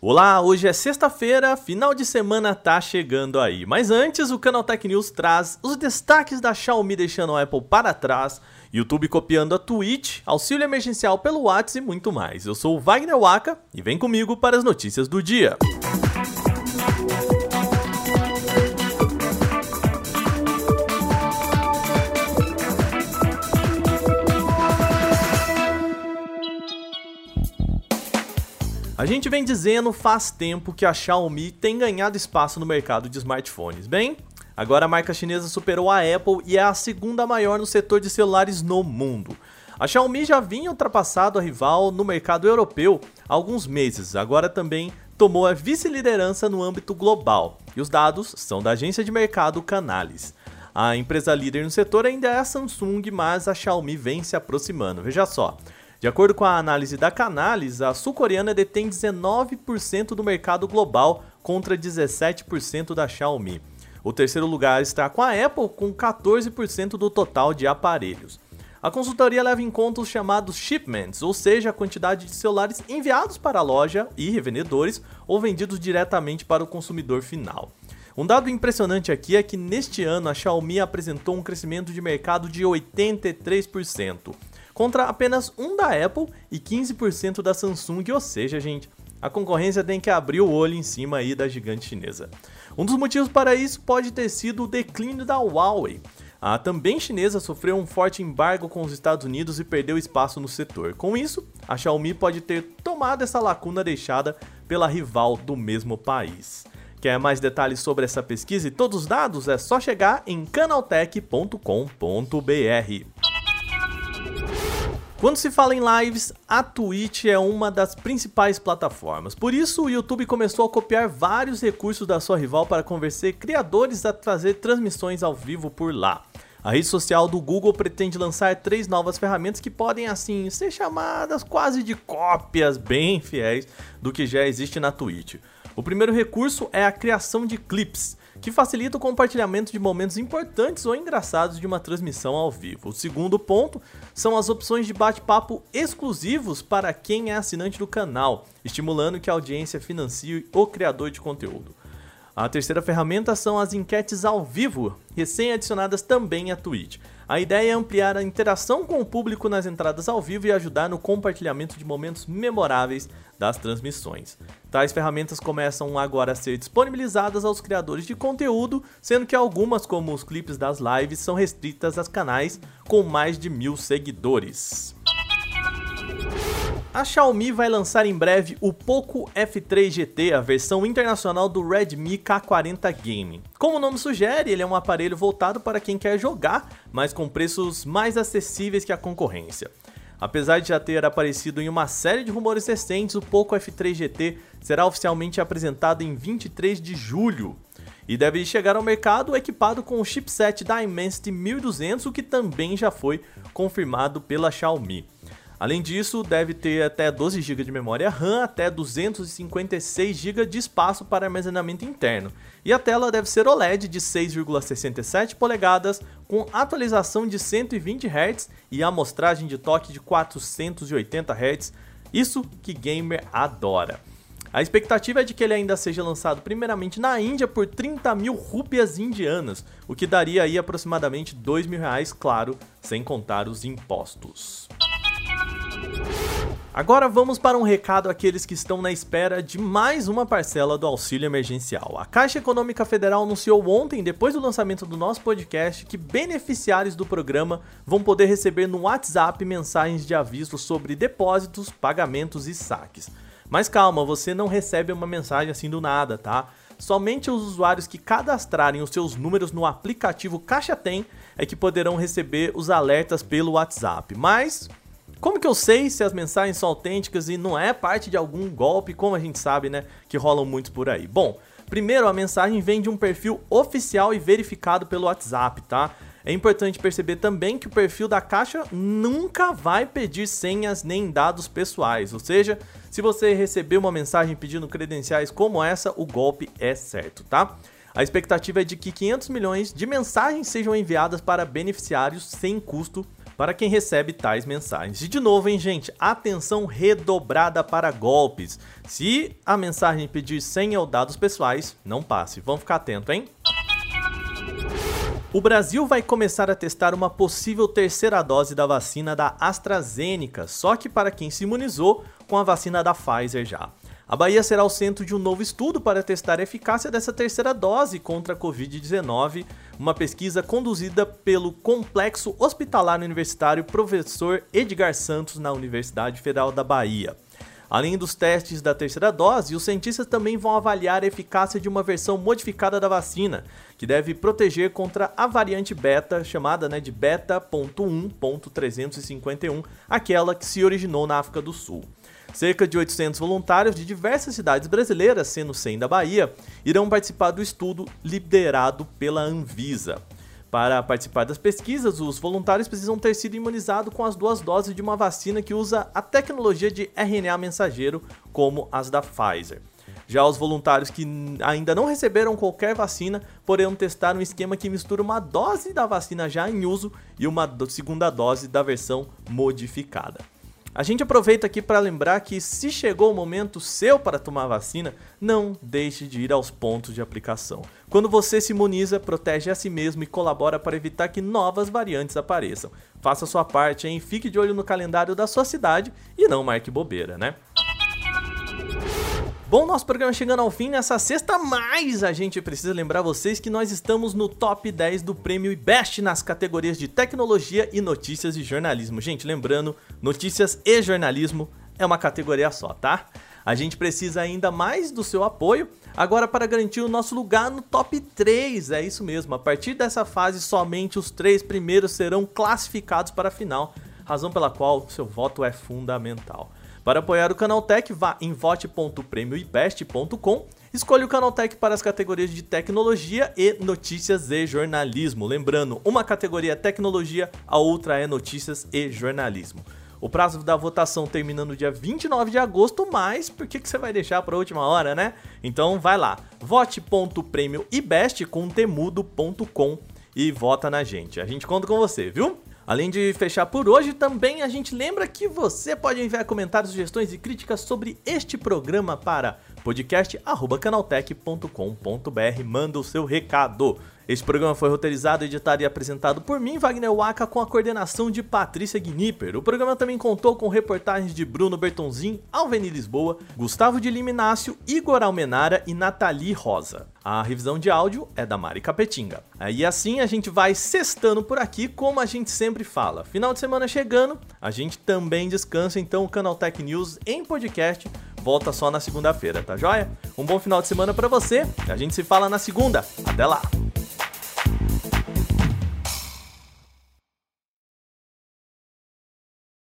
Olá, hoje é sexta-feira, final de semana tá chegando aí. Mas antes, o Canal Tech News traz os destaques da Xiaomi deixando a Apple para trás, YouTube copiando a Twitch, auxílio emergencial pelo WhatsApp e muito mais. Eu sou o Wagner Waka e vem comigo para as notícias do dia. A gente vem dizendo faz tempo que a Xiaomi tem ganhado espaço no mercado de smartphones. Bem, agora a marca chinesa superou a Apple e é a segunda maior no setor de celulares no mundo. A Xiaomi já vinha ultrapassado a rival no mercado europeu há alguns meses, agora também tomou a vice-liderança no âmbito global. E os dados são da agência de mercado Canalys. A empresa líder no setor ainda é a Samsung, mas a Xiaomi vem se aproximando. Veja só, de acordo com a análise da Canalys, a sul-coreana detém 19% do mercado global contra 17% da Xiaomi. O terceiro lugar está com a Apple, com 14% do total de aparelhos. A consultoria leva em conta os chamados shipments, ou seja, a quantidade de celulares enviados para a loja e revendedores ou vendidos diretamente para o consumidor final. Um dado impressionante aqui é que neste ano a Xiaomi apresentou um crescimento de mercado de 83% contra apenas um da Apple e 15% da Samsung, ou seja, gente, a concorrência tem que abrir o olho em cima aí da gigante chinesa. Um dos motivos para isso pode ter sido o declínio da Huawei. A também chinesa sofreu um forte embargo com os Estados Unidos e perdeu espaço no setor. Com isso, a Xiaomi pode ter tomado essa lacuna deixada pela rival do mesmo país. Quer mais detalhes sobre essa pesquisa e todos os dados? É só chegar em canaltech.com.br. Quando se fala em lives, a Twitch é uma das principais plataformas. Por isso, o YouTube começou a copiar vários recursos da sua rival para convencer criadores a trazer transmissões ao vivo por lá. A rede social do Google pretende lançar três novas ferramentas que podem, assim, ser chamadas quase de cópias bem fiéis do que já existe na Twitch. O primeiro recurso é a criação de clips que facilita o compartilhamento de momentos importantes ou engraçados de uma transmissão ao vivo. O segundo ponto são as opções de bate-papo exclusivos para quem é assinante do canal, estimulando que a audiência financie o criador de conteúdo. A terceira ferramenta são as enquetes ao vivo, recém-adicionadas também à Twitch. A ideia é ampliar a interação com o público nas entradas ao vivo e ajudar no compartilhamento de momentos memoráveis das transmissões. Tais ferramentas começam agora a ser disponibilizadas aos criadores de conteúdo, sendo que algumas, como os clipes das lives, são restritas a canais com mais de mil seguidores. A Xiaomi vai lançar em breve o Poco F3 GT, a versão internacional do Redmi K40 Game. Como o nome sugere, ele é um aparelho voltado para quem quer jogar, mas com preços mais acessíveis que a concorrência. Apesar de já ter aparecido em uma série de rumores recentes, o Poco F3 GT será oficialmente apresentado em 23 de julho e deve chegar ao mercado equipado com o chipset da Dimensity 1200, o que também já foi confirmado pela Xiaomi. Além disso, deve ter até 12 GB de memória RAM, até 256 GB de espaço para armazenamento interno. E a tela deve ser OLED de 6,67 polegadas, com atualização de 120 Hz e amostragem de toque de 480 Hz. Isso que gamer adora. A expectativa é de que ele ainda seja lançado primeiramente na Índia por 30 mil rúpias indianas, o que daria aí aproximadamente 2 mil reais, claro, sem contar os impostos. Agora vamos para um recado àqueles que estão na espera de mais uma parcela do auxílio emergencial. A Caixa Econômica Federal anunciou ontem, depois do lançamento do nosso podcast, que beneficiários do programa vão poder receber no WhatsApp mensagens de aviso sobre depósitos, pagamentos e saques. Mas calma, você não recebe uma mensagem assim do nada, tá? Somente os usuários que cadastrarem os seus números no aplicativo Caixa Tem é que poderão receber os alertas pelo WhatsApp. Mas como que eu sei se as mensagens são autênticas e não é parte de algum golpe, como a gente sabe, né, que rolam muitos por aí? Bom, primeiro a mensagem vem de um perfil oficial e verificado pelo WhatsApp, tá? É importante perceber também que o perfil da caixa nunca vai pedir senhas nem dados pessoais, ou seja, se você receber uma mensagem pedindo credenciais como essa, o golpe é certo, tá? A expectativa é de que 500 milhões de mensagens sejam enviadas para beneficiários sem custo para quem recebe tais mensagens. E de novo, hein, gente, atenção redobrada para golpes. Se a mensagem pedir senha ou dados pessoais, não passe. Vamos ficar atento, hein? O Brasil vai começar a testar uma possível terceira dose da vacina da AstraZeneca, só que para quem se imunizou com a vacina da Pfizer já. A Bahia será o centro de um novo estudo para testar a eficácia dessa terceira dose contra a Covid-19, uma pesquisa conduzida pelo Complexo Hospitalar Universitário Professor Edgar Santos na Universidade Federal da Bahia. Além dos testes da terceira dose, os cientistas também vão avaliar a eficácia de uma versão modificada da vacina, que deve proteger contra a variante beta, chamada né, de beta.1.351, aquela que se originou na África do Sul. Cerca de 800 voluntários de diversas cidades brasileiras, sendo 100 da Bahia, irão participar do estudo liderado pela Anvisa. Para participar das pesquisas, os voluntários precisam ter sido imunizados com as duas doses de uma vacina que usa a tecnologia de RNA mensageiro, como as da Pfizer. Já os voluntários que ainda não receberam qualquer vacina poderão testar um esquema que mistura uma dose da vacina já em uso e uma segunda dose da versão modificada. A gente aproveita aqui para lembrar que se chegou o momento seu para tomar vacina, não deixe de ir aos pontos de aplicação. Quando você se imuniza, protege a si mesmo e colabora para evitar que novas variantes apareçam. Faça sua parte, hein? Fique de olho no calendário da sua cidade e não marque bobeira, né? Bom, nosso programa chegando ao fim nessa sexta, mas a gente precisa lembrar vocês que nós estamos no top 10 do prêmio IBEST nas categorias de tecnologia e notícias e jornalismo. Gente, lembrando, notícias e jornalismo é uma categoria só, tá? A gente precisa ainda mais do seu apoio agora para garantir o nosso lugar no top 3. É isso mesmo, a partir dessa fase somente os três primeiros serão classificados para a final, razão pela qual seu voto é fundamental. Para apoiar o Canaltech, vá em vote.prêmioibest.com. Escolha o Canaltech para as categorias de tecnologia e notícias e jornalismo. Lembrando, uma categoria é tecnologia, a outra é notícias e jornalismo. O prazo da votação termina no dia 29 de agosto, mas por que, que você vai deixar para a última hora, né? Então vai lá, vote.prêmioibest.com e vota na gente. A gente conta com você, viu? Além de fechar por hoje, também a gente lembra que você pode enviar comentários, sugestões e críticas sobre este programa para podcast@canaltech.com.br. Manda o seu recado. Este programa foi roteirizado, editado e apresentado por mim, Wagner Waka, com a coordenação de Patrícia Gnipper. O programa também contou com reportagens de Bruno Bertonzin, Alveni Lisboa, Gustavo de Liminácio, Igor Almenara e Nathalie Rosa. A revisão de áudio é da Mari Capetinga. E assim a gente vai sextando por aqui, como a gente sempre fala. Final de semana chegando, a gente também descansa, então o Canal Tech News em podcast volta só na segunda-feira, tá joia? Um bom final de semana para você, a gente se fala na segunda. Até lá!